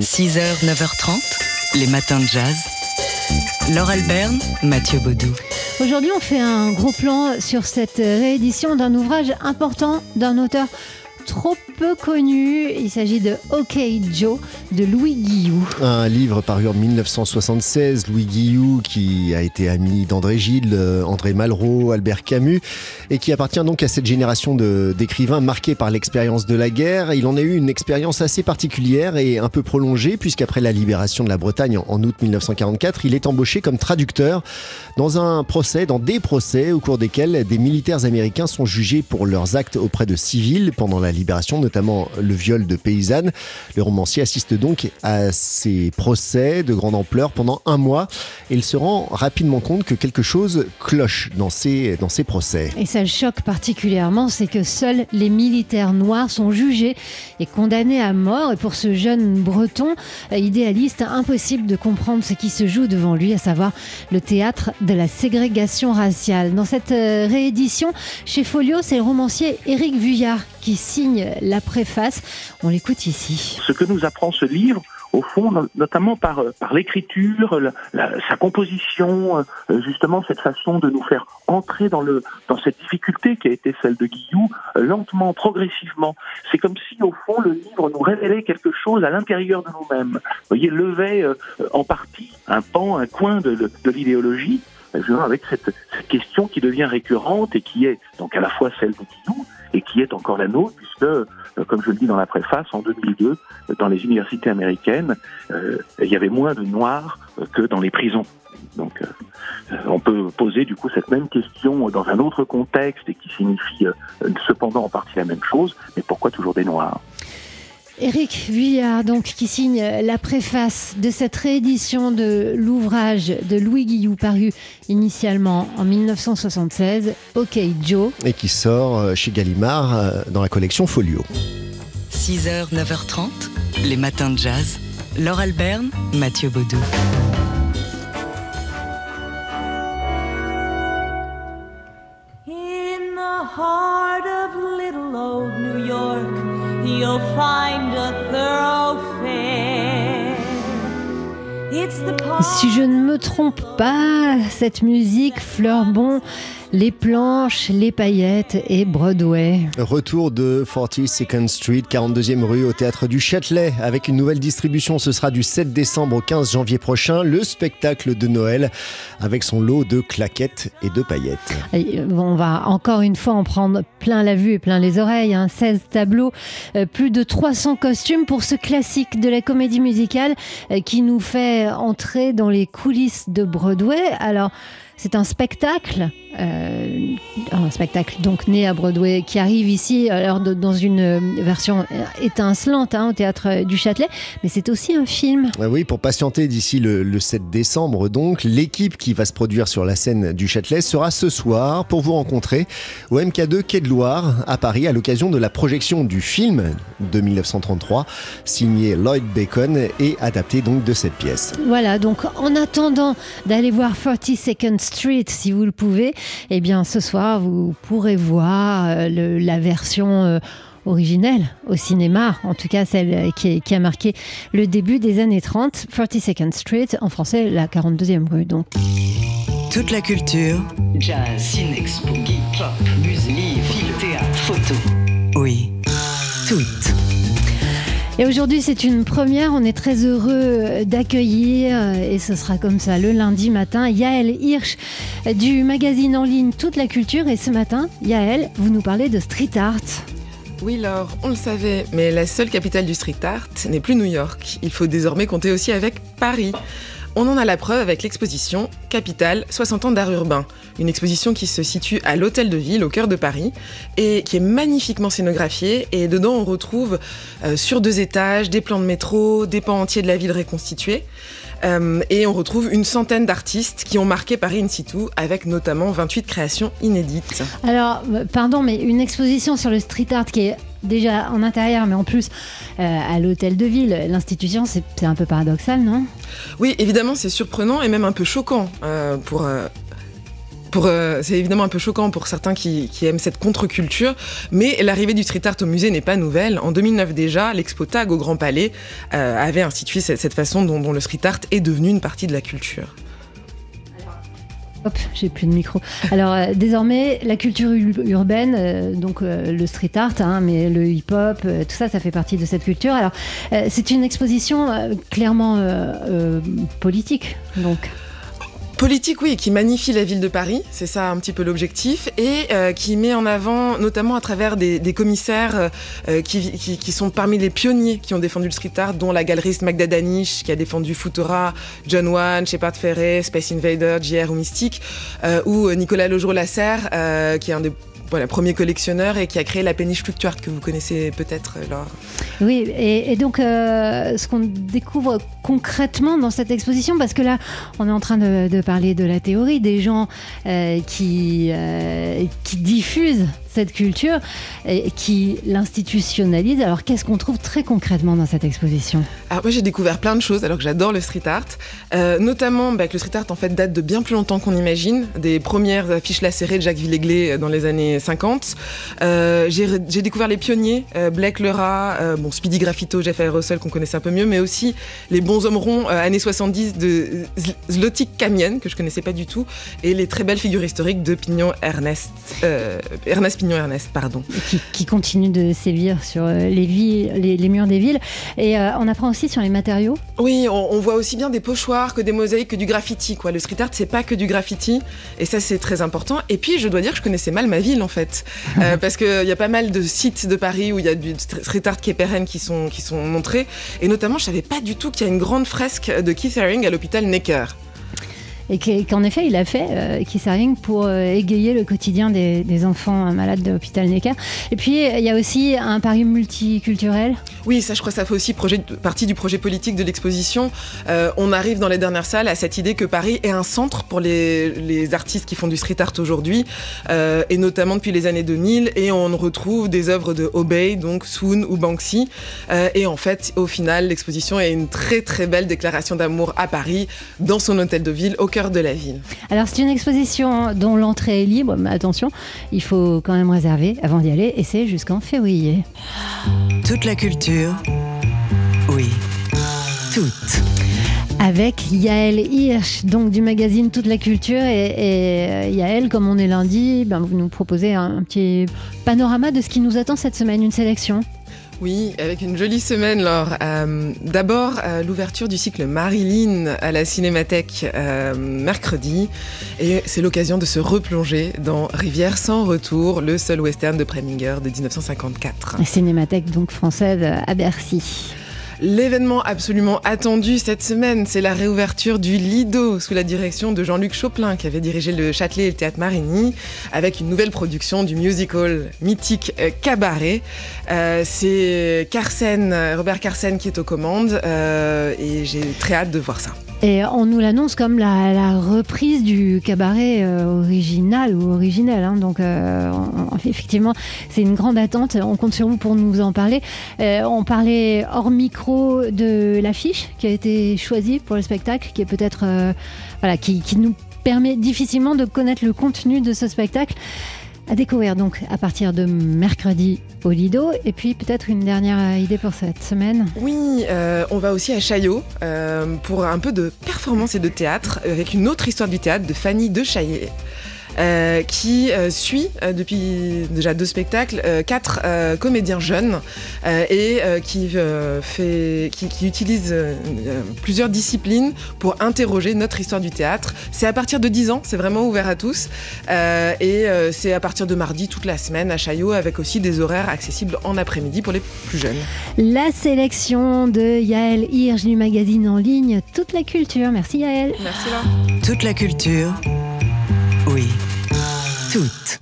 6h, 9h30, les matins de jazz. Laure Alberne, Mathieu Baudou. Aujourd'hui, on fait un gros plan sur cette réédition d'un ouvrage important d'un auteur trop peu connu. Il s'agit de OK Joe de Louis Guillou. Un livre paru en 1976, Louis Guillou, qui a été ami d'André Gide, euh, André Malraux, Albert Camus, et qui appartient donc à cette génération d'écrivains marqués par l'expérience de la guerre. Il en a eu une expérience assez particulière et un peu prolongée, puisqu'après la libération de la Bretagne en août 1944, il est embauché comme traducteur dans un procès, dans des procès au cours desquels des militaires américains sont jugés pour leurs actes auprès de civils pendant la libération, notamment le viol de paysannes. Le romancier assiste donc à ces procès de grande ampleur pendant un mois et il se rend rapidement compte que quelque chose cloche dans ces, dans ces procès. Et ça le choque particulièrement, c'est que seuls les militaires noirs sont jugés et condamnés à mort. Et pour ce jeune breton idéaliste, impossible de comprendre ce qui se joue devant lui, à savoir le théâtre de la ségrégation raciale. Dans cette euh, réédition, chez Folio, c'est le romancier Éric Vuillard qui signe la préface. On l'écoute ici. Ce que nous apprend ce livre, au fond, notamment par, euh, l'écriture, sa composition, euh, justement cette façon de nous faire entrer dans, cette difficulté qui a été celle de Guillou, euh, lentement, progressivement. C'est comme si, au fond, le livre nous révélait quelque chose à l'intérieur de nous-mêmes. Vous voyez, levait en partie un pan, un coin de l'idéologie, avec cette, cette, question qui devient récurrente et qui est donc à la fois celle de Guillou, et qui est encore la nôtre, puisque, euh, comme je le dis dans la préface, en 2002, dans les universités américaines, euh, il y avait moins de noirs euh, que dans les prisons. Donc, on peut poser du coup cette même question dans un autre contexte et qui signifie cependant en partie la même chose, mais pourquoi toujours des noirs? Éric Vuillard, donc, qui signe la préface de cette réédition de l'ouvrage de Louis Guillou, paru initialement en 1976, OK Joe. Et qui sort euh, chez Gallimard euh, dans la collection Folio. 6h, 9h30, les matins de jazz. Laure Alberne, Mathieu Baudou. In the heart of little old New York. you'll find Si je ne me trompe pas, cette musique fleure bon les planches, les paillettes et Broadway. Retour de 42nd Street, 42e rue au théâtre du Châtelet avec une nouvelle distribution. Ce sera du 7 décembre au 15 janvier prochain, le spectacle de Noël avec son lot de claquettes et de paillettes. on va encore une fois en prendre plein la vue et plein les oreilles. 16 hein. tableaux, euh, plus de 300 costumes pour ce classique de la comédie musicale euh, qui nous fait entrer dans les coulisses de Broadway. Alors, c'est un spectacle, euh, un spectacle donc né à Broadway qui arrive ici alors dans une version étincelante hein, au théâtre du Châtelet, mais c'est aussi un film. Oui, pour patienter d'ici le, 7 décembre donc, l'équipe qui va se produire sur la scène du Châtelet sera ce soir pour vous rencontrer au MK2 Quai de Loire à Paris à l'occasion de la projection du film de 1933 signé Lloyd Bacon et adapté donc de cette pièce. Voilà, donc en attendant d'aller voir 40 Seconds Street, si vous le pouvez, eh bien ce soir, vous pourrez voir euh, la version euh, originelle au cinéma, en tout cas celle qui, a marqué le début des années 30, 42nd Street, en français la 42e rue. Donc. Toute la culture, jazz, ciné, geek, pop, musique, film, théâtre, photo. Et aujourd'hui, c'est une première. On est très heureux d'accueillir, et ce sera comme ça le lundi matin, Yaël Hirsch du magazine en ligne Toute la Culture. Et ce matin, Yaël, vous nous parlez de street art. Oui, Laure, on le savait, mais la seule capitale du street art n'est plus New York. Il faut désormais compter aussi avec Paris. On en a la preuve avec l'exposition Capitale 60 ans d'art urbain, une exposition qui se situe à l'Hôtel de Ville au cœur de Paris et qui est magnifiquement scénographiée. Et dedans on retrouve euh, sur deux étages des plans de métro, des pans entiers de la ville reconstitués euh, et on retrouve une centaine d'artistes qui ont marqué Paris in situ avec notamment 28 créations inédites. Alors, euh, pardon, mais une exposition sur le street art qui est déjà en intérieur, mais en plus euh, à l'hôtel de ville. L'institution, c'est un peu paradoxal, non? Oui, évidemment, c'est surprenant et même un peu choquant euh, pour. Euh, c'est évidemment un peu choquant pour certains qui, aiment cette contre-culture, mais l'arrivée du street art au musée n'est pas nouvelle. En 2009 déjà, l'Expo Tag au Grand Palais avait institué cette, façon dont le street art est devenu une partie de la culture. Hop, j'ai plus de micro. Alors euh, désormais, la culture urbaine, euh, donc euh, le street art, hein, mais le hip-hop, tout ça, ça fait partie de cette culture. Alors c'est une exposition clairement politique, donc politique, oui, qui magnifie la ville de Paris, c'est ça un petit peu l'objectif, et euh, qui met en avant, notamment à travers des, commissaires euh, qui, sont parmi les pionniers qui ont défendu le street art, dont la galeriste Magda Danish, qui a défendu Futura, John Wan, Shepard Ferret, Space Invader, JR ou Mystique, euh, ou Nicolas Lejour-Lasserre, qui est un des voilà, premier collectionneur et qui a créé la péniche fluctuante que vous connaissez peut-être, euh. Oui, et, donc euh, ce qu'on découvre concrètement dans cette exposition, parce que là, on est en train de, parler de la théorie, des gens euh, qui, qui diffusent cette culture et qui l'institutionnalise. Alors qu'est-ce qu'on trouve très concrètement dans cette exposition? Alors moi j'ai découvert plein de choses alors que j'adore le street art, euh, notamment bah, que le street art en fait date de bien plus longtemps qu'on imagine, des premières affiches lacérées de Jacques Villeglé euh, dans les années 50. Euh, j'ai découvert les pionniers, euh, Blake Lerat, bon Speedy Graffito, Jeff Russell qu'on connaissait un peu mieux, mais aussi les bons hommes ronds années 70 de Zlotik Kamien que je connaissais pas du tout et les très belles figures historiques de Pignon Ernest. Ernest Pignon Ernest, pardon. Qui, continue de sévir sur euh, les, villes, les, murs des villes. Et euh, on apprend aussi sur les matériaux. Oui, on, voit aussi bien des pochoirs que des mosaïques, que du graffiti. Quoi. Le street art, c'est pas que du graffiti. Et ça, c'est très important. Et puis, je dois dire que je connaissais mal ma ville, en fait. Euh, parce qu'il y a pas mal de sites de Paris où il y a du street art qui est pérenne qui sont, qui sont montrés. Et notamment, je savais pas du tout qu'il y a une grande fresque de Keith Haring à l'hôpital Necker et qu'en effet il a fait, euh, qui rien pour euh, égayer le quotidien des, enfants malades de l'hôpital Necker. Et puis il y a aussi un pari multiculturel. Oui, ça je crois ça fait aussi partie du projet politique de l'exposition. Euh, on arrive dans les dernières salles à cette idée que Paris est un centre pour les, artistes qui font du street art aujourd'hui, euh, et notamment depuis les années 2000, et on retrouve des œuvres de Obey, donc Soon ou Banksy. Euh, et en fait, au final, l'exposition est une très très belle déclaration d'amour à Paris, dans son hôtel de ville, au cœur de la ville. Alors c'est une exposition dont l'entrée est libre, mais attention, il faut quand même réserver avant d'y aller et c'est jusqu'en février. Toute la culture, oui, toute avec Yael Hirsch, donc du magazine Toute la Culture. Et, euh, Yael, comme on est lundi, ben, vous nous proposez un petit panorama de ce qui nous attend cette semaine, une sélection. Oui, avec une jolie semaine, Laure. Euh, d'abord, euh, l'ouverture du cycle Marilyn à la Cinémathèque euh, mercredi. Et c'est l'occasion de se replonger dans Rivière sans retour, le seul western de Preminger de 1954. La Cinémathèque donc française à Bercy. L'événement absolument attendu cette semaine, c'est la réouverture du Lido sous la direction de Jean-Luc Choplin qui avait dirigé le Châtelet et le Théâtre Marigny avec une nouvelle production du musical mythique euh, Cabaret. Euh, c'est Robert Carsen qui est aux commandes euh, et j'ai très hâte de voir ça. Et on nous l'annonce comme la, reprise du cabaret original ou originel. Hein. Donc, effectivement, c'est une grande attente. On compte sur vous pour nous en parler. on parlait hors micro de l'affiche qui a été choisie pour le spectacle, qui est peut-être euh, voilà, qui, nous permet difficilement de connaître le contenu de ce spectacle. À découvrir donc à partir de mercredi au Lido. Et puis peut-être une dernière idée pour cette semaine. Oui, euh, on va aussi à Chaillot euh, pour un peu de performance et de théâtre avec une autre histoire du théâtre de Fanny de Chaillet. Euh, qui euh, suit euh, depuis déjà deux spectacles quatre comédiens jeunes et qui, fait, qui, qui utilise plusieurs disciplines pour interroger notre histoire du théâtre. C'est à partir de 10 ans, c'est vraiment ouvert à tous et c'est à partir de mardi toute la semaine à Chaillot avec aussi des horaires accessibles en après-midi pour les plus jeunes. La sélection de Yael Hirsch du magazine en ligne Toute la culture. Merci Yael. Merci là. Toute la culture. Toutes.